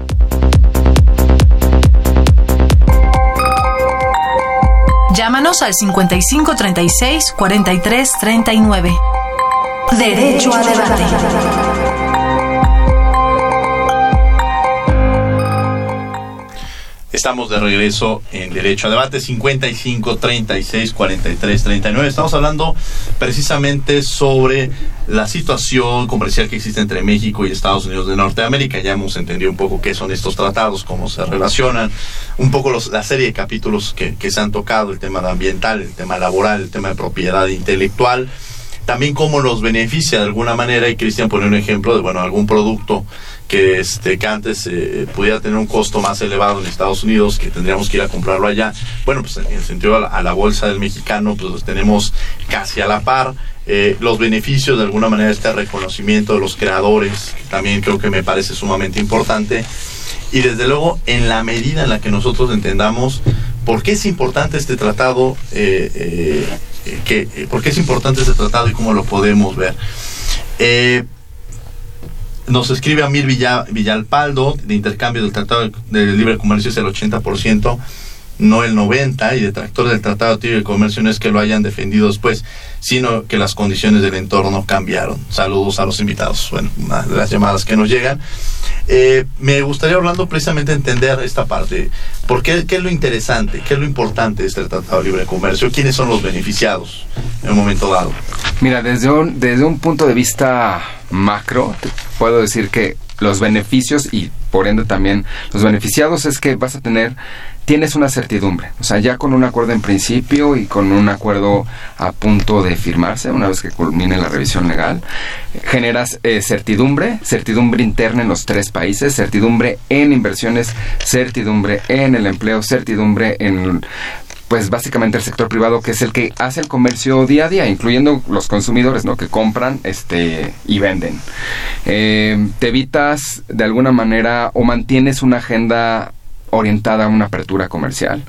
Llámanos al 55 36 43 39. Derecho a debate. Estamos de regreso en Derecho a Debate 55 36 43 39. Estamos hablando precisamente sobre la situación comercial que existe entre México y Estados Unidos de Norteamérica. Ya hemos entendido un poco qué son estos tratados, cómo se relacionan, un poco los, la serie de capítulos que, que se han tocado, el tema ambiental, el tema laboral, el tema de propiedad intelectual también cómo nos beneficia de alguna manera y Cristian pone un ejemplo de bueno algún producto que, este, que antes eh, pudiera tener un costo más elevado en Estados Unidos, que tendríamos que ir a comprarlo allá. Bueno, pues en el sentido a la, bolsa del mexicano, pues los tenemos casi a la par. Eh, los beneficios de alguna manera este reconocimiento de los creadores, también creo que me parece sumamente importante. Y desde luego, en la medida en la que nosotros entendamos por qué es importante este tratado, eh, que, por qué es importante este tratado y cómo lo podemos ver. Nos escribe Amir Villalpaldo, de intercambio del Tratado de Libre Comercio es el 80%. No el 90 y detractores del Tratado de Libre Comercio no es que lo hayan defendido después, sino que las condiciones del entorno cambiaron. Saludos a los invitados, bueno, de las llamadas que nos llegan. Eh, me gustaría, Orlando, precisamente entender esta parte. ¿Por qué, qué es lo interesante, qué es lo importante de este Tratado de Libre Comercio? ¿Quiénes son los beneficiados en un momento dado? Mira, desde un, desde un punto de vista macro, te puedo decir que los beneficios y por ende también los beneficiados es que vas a tener tienes una certidumbre, o sea, ya con un acuerdo en principio y con un acuerdo a punto de firmarse, una vez que culmine la revisión legal, generas eh, certidumbre, certidumbre interna en los tres países, certidumbre en inversiones, certidumbre en el empleo, certidumbre en pues básicamente el sector privado que es el que hace el comercio día a día, incluyendo los consumidores, ¿no? Que compran este y venden. Eh, te evitas de alguna manera o mantienes una agenda orientada a una apertura comercial,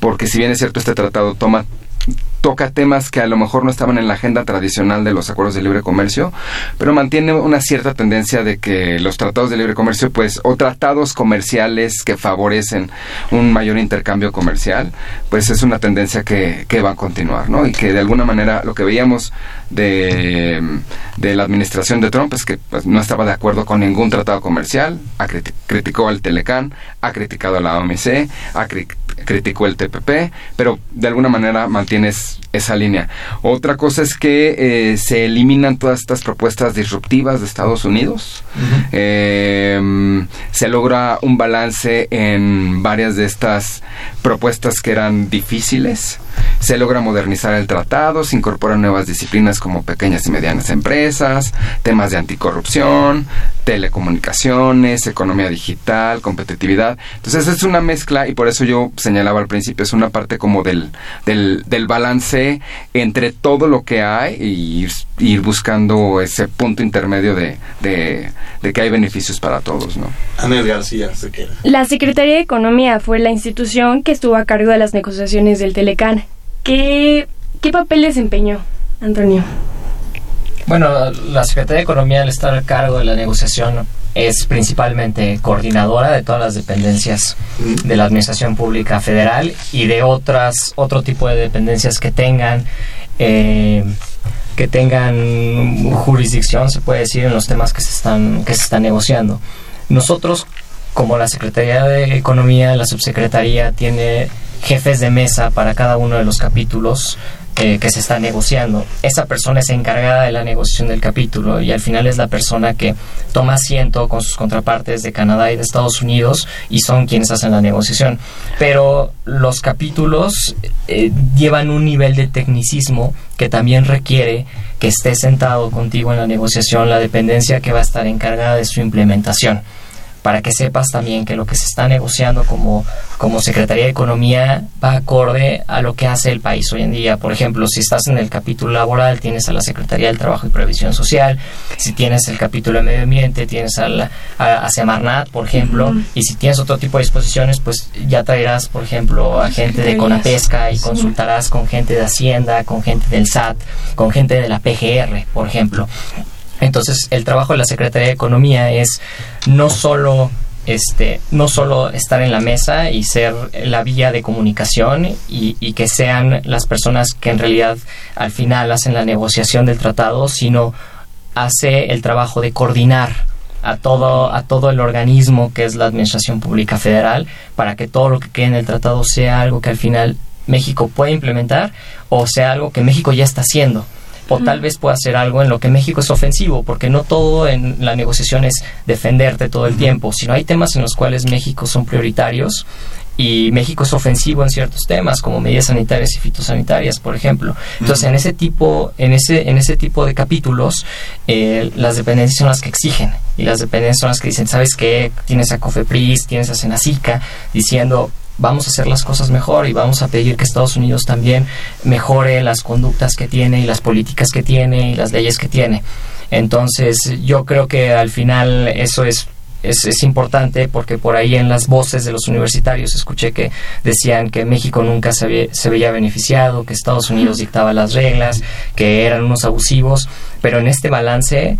porque si bien es cierto este tratado toma toca temas que a lo mejor no estaban en la agenda tradicional de los acuerdos de libre comercio, pero mantiene una cierta tendencia de que los tratados de libre comercio, pues, o tratados comerciales que favorecen un mayor intercambio comercial, pues es una tendencia que, que va a continuar, ¿no? Y que de alguna manera lo que veíamos de, de la administración de Trump es que pues, no estaba de acuerdo con ningún tratado comercial, criticó al Telecan, ha criticado a la OMC, ha criticó el TPP, pero de alguna manera mantienes esa línea. Otra cosa es que eh, se eliminan todas estas propuestas disruptivas de Estados Unidos. Eh, se logra un balance en varias de estas propuestas que eran difíciles. Se logra modernizar el tratado, se incorporan nuevas disciplinas como pequeñas y medianas empresas, temas de anticorrupción, telecomunicaciones, economía digital, competitividad. Entonces es una mezcla y por eso yo señalaba al principio, es una parte como del, del, del balance entre todo lo que hay y ir, buscando ese punto intermedio de, de, que hay beneficios para todos. ¿no? Anel García, se queda. La Secretaría de Economía fue la institución que estuvo a cargo de las negociaciones del Telecan. ¿Qué, qué papel desempeñó, Antonio? Bueno, la Secretaría de Economía al estar a cargo de la negociación es principalmente coordinadora de todas las dependencias de la Administración Pública Federal y de otras otro tipo de dependencias que tengan eh, que tengan jurisdicción, se puede decir, en los temas que se están que se están negociando. Nosotros como la Secretaría de Economía, la subsecretaría tiene jefes de mesa para cada uno de los capítulos eh, que se está negociando. Esa persona es encargada de la negociación del capítulo y al final es la persona que toma asiento con sus contrapartes de Canadá y de Estados Unidos y son quienes hacen la negociación. Pero los capítulos eh, llevan un nivel de tecnicismo que también requiere que esté sentado contigo en la negociación la dependencia que va a estar encargada de su implementación para que sepas también que lo que se está negociando como, como Secretaría de Economía va acorde a lo que hace el país hoy en día. Por ejemplo, si estás en el capítulo laboral, tienes a la Secretaría del Trabajo y Previsión Social, si tienes el capítulo de Medio Ambiente, tienes a, la, a, Semarnat, por ejemplo, y si tienes otro tipo de disposiciones, pues ya traerás, por ejemplo, a gente de Conapesca y consultarás con gente de Hacienda, con gente del SAT, con gente de la PGR, por ejemplo. Entonces, el trabajo de la Secretaría de Economía es no solo este, no solo estar en la mesa y ser la vía de comunicación y, que sean las personas que en realidad al final hacen la negociación del tratado, sino hace el trabajo de coordinar a todo, a todo el organismo que es la Administración Pública Federal para que todo lo que quede en el tratado sea algo que al final México pueda implementar o sea algo que México ya está haciendo o tal vez pueda hacer algo en lo que México es ofensivo, porque no todo en la negociación es defenderte todo el tiempo, sino hay temas en los cuales México son prioritarios y México es ofensivo en ciertos temas como medidas sanitarias y fitosanitarias por ejemplo. Entonces en ese tipo en ese en ese tipo de capítulos eh, las dependencias son las que exigen y las dependencias son las que dicen sabes qué tienes a Cofepris tienes a Senacica diciendo vamos a hacer las cosas mejor y vamos a pedir que Estados Unidos también mejore las conductas que tiene y las políticas que tiene y las leyes que tiene. Entonces yo creo que al final eso es es, importante porque por ahí en las voces de los universitarios escuché que decían que México nunca se, se, veía beneficiado, que Estados Unidos dictaba las reglas, que eran unos abusivos, pero en este balance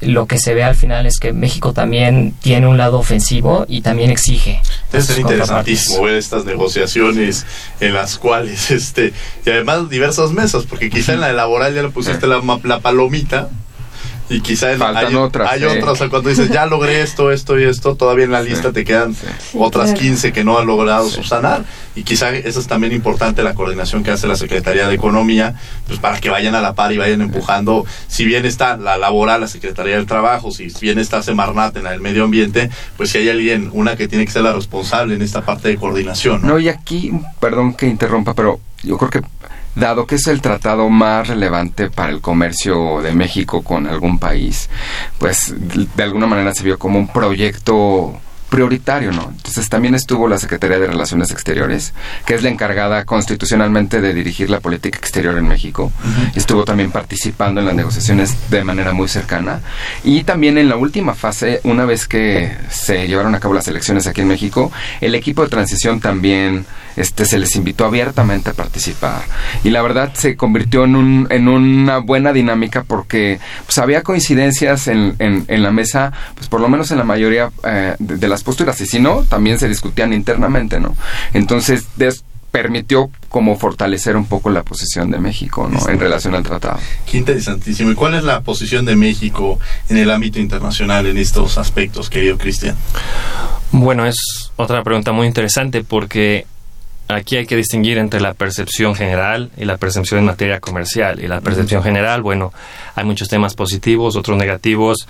lo que se ve al final es que México también tiene un lado ofensivo y también exige. Es interesantísimo ver estas negociaciones en las cuales, este, y además diversas mesas, porque quizá en la laboral ya le pusiste la, la palomita y quizá hay, otras, hay otras, o sea, cuando dices, ya logré esto, esto y esto, todavía en la lista te quedan otras 15 que no han logrado subsanar. Y quizá eso es también importante, la coordinación que hace la Secretaría de Economía, pues para que vayan a la par y vayan empujando, si bien está la laboral, la Secretaría del Trabajo, si bien está Semarnat en el medio ambiente, pues si hay alguien, una que tiene que ser la responsable en esta parte de coordinación. No, no y aquí, perdón que interrumpa, pero yo creo que dado que es el tratado más relevante para el comercio de México con algún país, pues de alguna manera se vio como un proyecto prioritario, ¿no? Entonces también estuvo la Secretaría de Relaciones Exteriores, que es la encargada constitucionalmente de dirigir la política exterior en México. Estuvo también participando en las negociaciones de manera muy cercana. Y también en la última fase, una vez que se llevaron a cabo las elecciones aquí en México, el equipo de transición también este, se les invitó abiertamente a participar. Y la verdad se convirtió en, un, en una buena dinámica porque pues, había coincidencias en, en, la mesa, pues por lo menos en la mayoría eh, de, las posturas, y si no, también se discutían internamente, ¿no? Entonces, permitió como fortalecer un poco la posición de México ¿no? en relación al tratado. Qué interesantísimo. ¿Y cuál es la posición de México en el ámbito internacional en estos aspectos, querido Cristian? Bueno, es otra pregunta muy interesante porque aquí hay que distinguir entre la percepción general y la percepción en materia comercial. Y la percepción general, bueno, hay muchos temas positivos, otros negativos.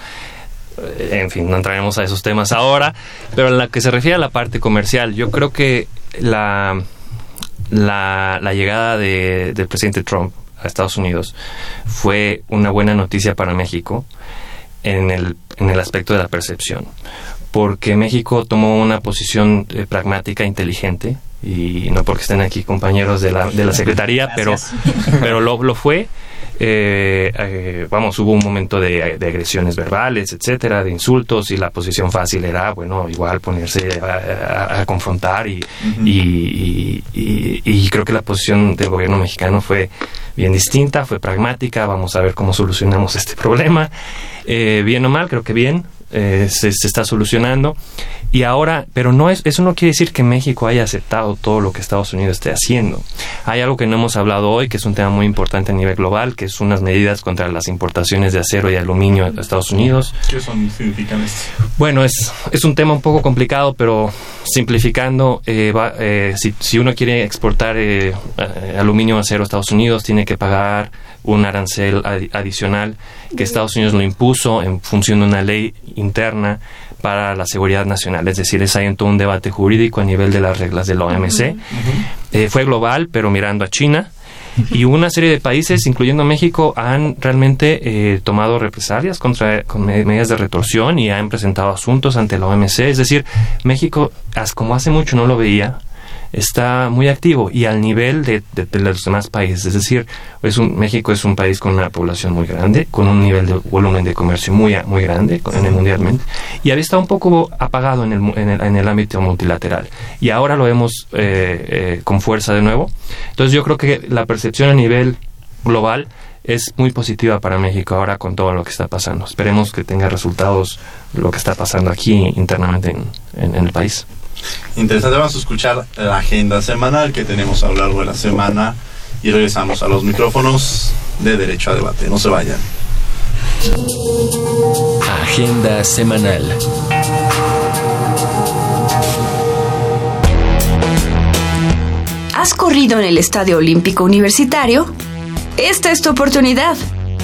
Eh, en fin, no entraremos a esos temas ahora. Pero en la que se refiere a la parte comercial, yo creo que la, la, llegada de, del presidente Trump a Estados Unidos fue una buena noticia para México en el, en el aspecto de la percepción. Porque México tomó una posición eh, pragmática, inteligente, y no porque estén aquí compañeros de la, de la Secretaría, pero, pero lo, lo fue. Eh, eh, vamos, hubo un momento de, agresiones verbales, etcétera, de insultos, y la posición fácil era, bueno, igual ponerse a, confrontar, y, y, y, creo que la posición del gobierno mexicano fue bien distinta, fue pragmática, vamos a ver cómo solucionamos este problema. Eh, bien o mal, creo que bien, se, se, está solucionando. Y ahora, pero no es, eso no quiere decir que México haya aceptado todo lo que Estados Unidos esté haciendo. Hay algo que no hemos hablado hoy, que es un tema muy importante a nivel global, que es unas medidas contra las importaciones de acero y aluminio a Estados Unidos. ¿Qué son, significan Bueno, es, es un tema un poco complicado, pero simplificando, eh, eh, si, si, uno quiere exportar eh, aluminio o acero a Estados Unidos, tiene que pagar un arancel adicional que Estados Unidos lo impuso en función de una ley interna para la seguridad nacional. Es decir, es ahí todo un debate jurídico a nivel de las reglas de la OMC. Eh, fue global, pero mirando a China. Y una serie de países, incluyendo México, han realmente eh, tomado represalias contra con medidas de retorsión y han presentado asuntos ante la OMC. Es decir, México, como hace mucho no lo veía, está muy activo y al nivel de, los demás países. Es decir, es un, México es un país con una población muy grande, con un nivel de volumen de comercio muy, muy grande en el mundialmente y había estado un poco apagado en el, en el, ámbito multilateral. Y ahora lo vemos eh, eh, con fuerza de nuevo. Entonces yo creo que la percepción a nivel global es muy positiva para México ahora con todo lo que está pasando. Esperemos que tenga resultados lo que está pasando aquí internamente en el país. Interesante, vamos a escuchar la agenda semanal que tenemos a lo largo de la semana y regresamos a los micrófonos de Derecho a Debate. No se vayan. Agenda semanal. ¿Has corrido en el Estadio Olímpico Universitario? Esta es tu oportunidad.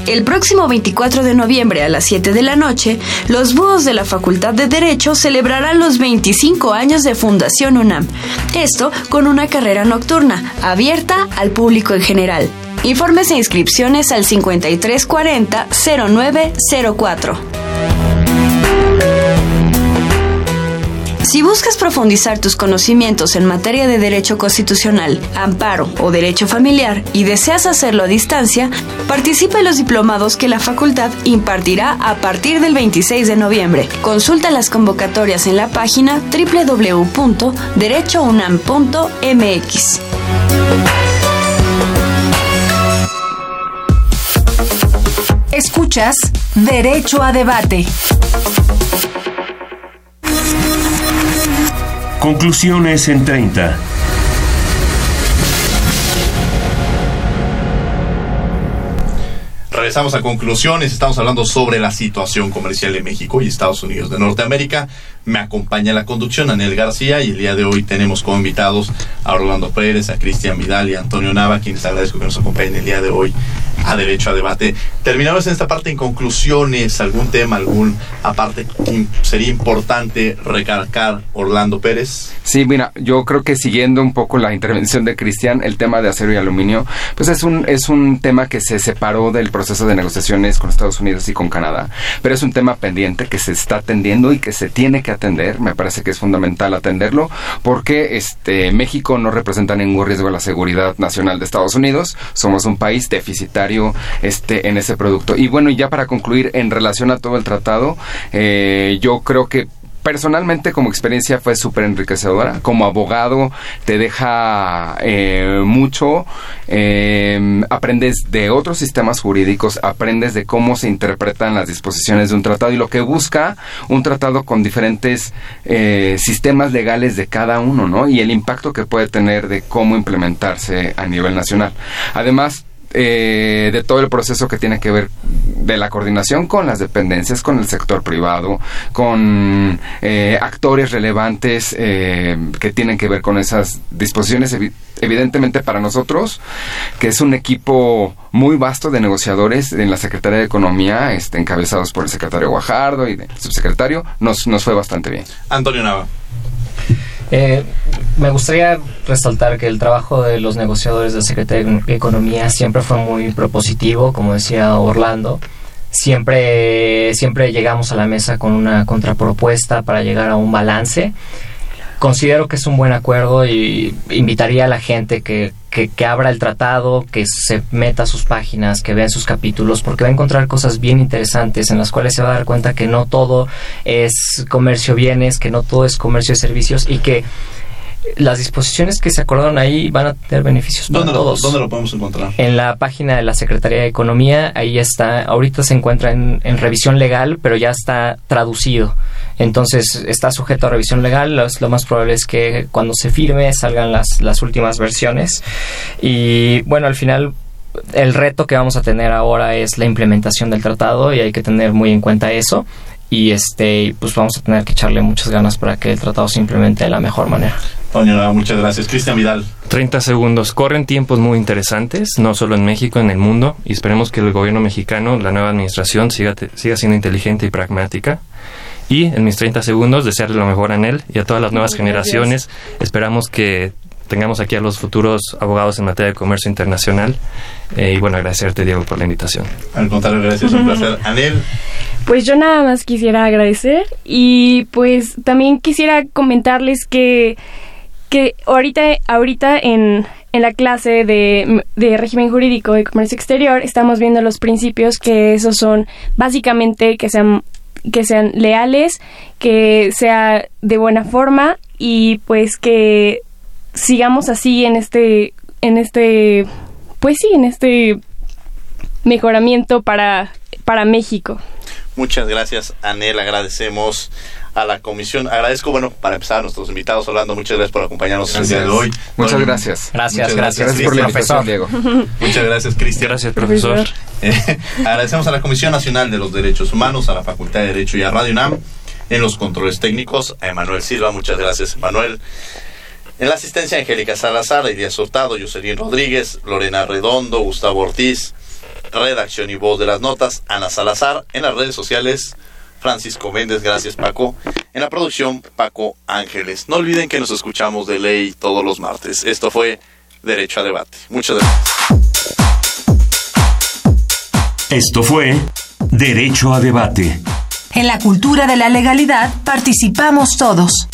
El próximo 24 de noviembre a las 7 de la noche, los búhos de la Facultad de Derecho celebrarán los 25 años de Fundación UNAM. Esto con una carrera nocturna, abierta al público en general. Informes e inscripciones al 5340-0904. Si buscas profundizar tus conocimientos en materia de derecho constitucional, amparo o derecho familiar y deseas hacerlo a distancia, participa en los diplomados que la facultad impartirá a partir del 26 de noviembre. Consulta las convocatorias en la página www.derechounam.mx. Escuchas Derecho a Debate. Conclusiones en 30. Regresamos a conclusiones. Estamos hablando sobre la situación comercial de México y Estados Unidos de Norteamérica. Me acompaña la conducción Anel García y el día de hoy tenemos como invitados a Orlando Pérez, a Cristian Vidal y a Antonio Nava, quienes agradezco que nos acompañen el día de hoy a Derecho a Debate. Terminamos en esta parte en conclusiones, algún tema, algún aparte sería importante recalcar Orlando Pérez. Sí, mira, yo creo que siguiendo un poco la intervención de Cristian, el tema de acero y aluminio, pues es un es un tema que se separó del proceso de negociaciones con Estados Unidos y con Canadá, pero es un tema pendiente que se está atendiendo y que se tiene que atender, me parece que es fundamental atenderlo, porque este México no representa ningún riesgo a la seguridad nacional de Estados Unidos, somos un país deficitario este en ese producto. Y bueno, y ya para concluir en relación a todo el tratado, eh, yo creo que personalmente como experiencia fue súper enriquecedora. Como abogado te deja eh, mucho, eh, aprendes de otros sistemas jurídicos, aprendes de cómo se interpretan las disposiciones de un tratado y lo que busca un tratado con diferentes eh, sistemas legales de cada uno, ¿no? Y el impacto que puede tener de cómo implementarse a nivel nacional. Además, eh, de todo el proceso que tiene que ver de la coordinación con las dependencias, con el sector privado, con eh, actores relevantes eh, que tienen que ver con esas disposiciones. Evi- evidentemente para nosotros, que es un equipo muy vasto de negociadores en la Secretaría de Economía, este, encabezados por el secretario Guajardo y el subsecretario, nos, nos fue bastante bien. Antonio Nava. Eh, me gustaría resaltar que el trabajo de los negociadores de Secretaría de Economía siempre fue muy propositivo, como decía Orlando. Siempre, siempre llegamos a la mesa con una contrapropuesta para llegar a un balance. Considero que es un buen acuerdo y invitaría a la gente que, que, que abra el tratado, que se meta a sus páginas, que vean sus capítulos, porque va a encontrar cosas bien interesantes en las cuales se va a dar cuenta que no todo es comercio bienes, que no todo es comercio de servicios y que las disposiciones que se acordaron ahí van a tener beneficios para ¿Dónde lo, todos. ¿Dónde lo podemos encontrar? En la página de la Secretaría de Economía, ahí está, ahorita se encuentra en, en revisión legal, pero ya está traducido. Entonces está sujeto a revisión legal, lo, lo más probable es que cuando se firme salgan las, las últimas versiones. Y bueno, al final el reto que vamos a tener ahora es la implementación del tratado y hay que tener muy en cuenta eso. Y este, pues vamos a tener que echarle muchas ganas para que el tratado se implemente de la mejor manera. Nava, muchas gracias. Cristian Vidal. 30 segundos. Corren tiempos muy interesantes, no solo en México, en el mundo, y esperemos que el gobierno mexicano, la nueva administración, siga, siga siendo inteligente y pragmática. Y en mis 30 segundos, desearle lo mejor a él y a todas las nuevas generaciones. Esperamos que tengamos aquí a los futuros abogados en materia de comercio internacional. Eh, y bueno, agradecerte, Diego, por la invitación. Al contrario, gracias, un placer. Anel. Pues yo nada más quisiera agradecer y pues también quisiera comentarles que, que ahorita, ahorita en, en la clase de, de régimen jurídico de comercio exterior estamos viendo los principios que esos son básicamente que sean que sean leales, que sea de buena forma y pues que sigamos así en este en este pues sí, en este mejoramiento para para México. Muchas gracias, Anel. Agradecemos a la comisión. Agradezco, bueno, para empezar a nuestros invitados, Orlando, muchas gracias por acompañarnos el día de hoy. Muchas gracias. Gracias, muchas gracias. Gracias por la invitación, Diego. Muchas gracias, Cristian. Gracias, profesor. Eh, agradecemos a la Comisión Nacional de los Derechos Humanos, a la Facultad de Derecho y a Radio UNAM. En los controles técnicos, a Emanuel Silva. Muchas gracias, Emanuel. En la asistencia, Angélica Salazar, Elías Hurtado, Jocelyn Rodríguez, Lorena Redondo, Gustavo Ortiz. Redacción y voz de las notas, Ana Salazar. En las redes sociales, Francisco Méndez. Gracias, Paco. En la producción, Paco Ángeles. No olviden que nos escuchamos de ley todos los martes. Esto fue Derecho a Debate. Muchas gracias. Esto fue Derecho a Debate. En la cultura de la legalidad participamos todos.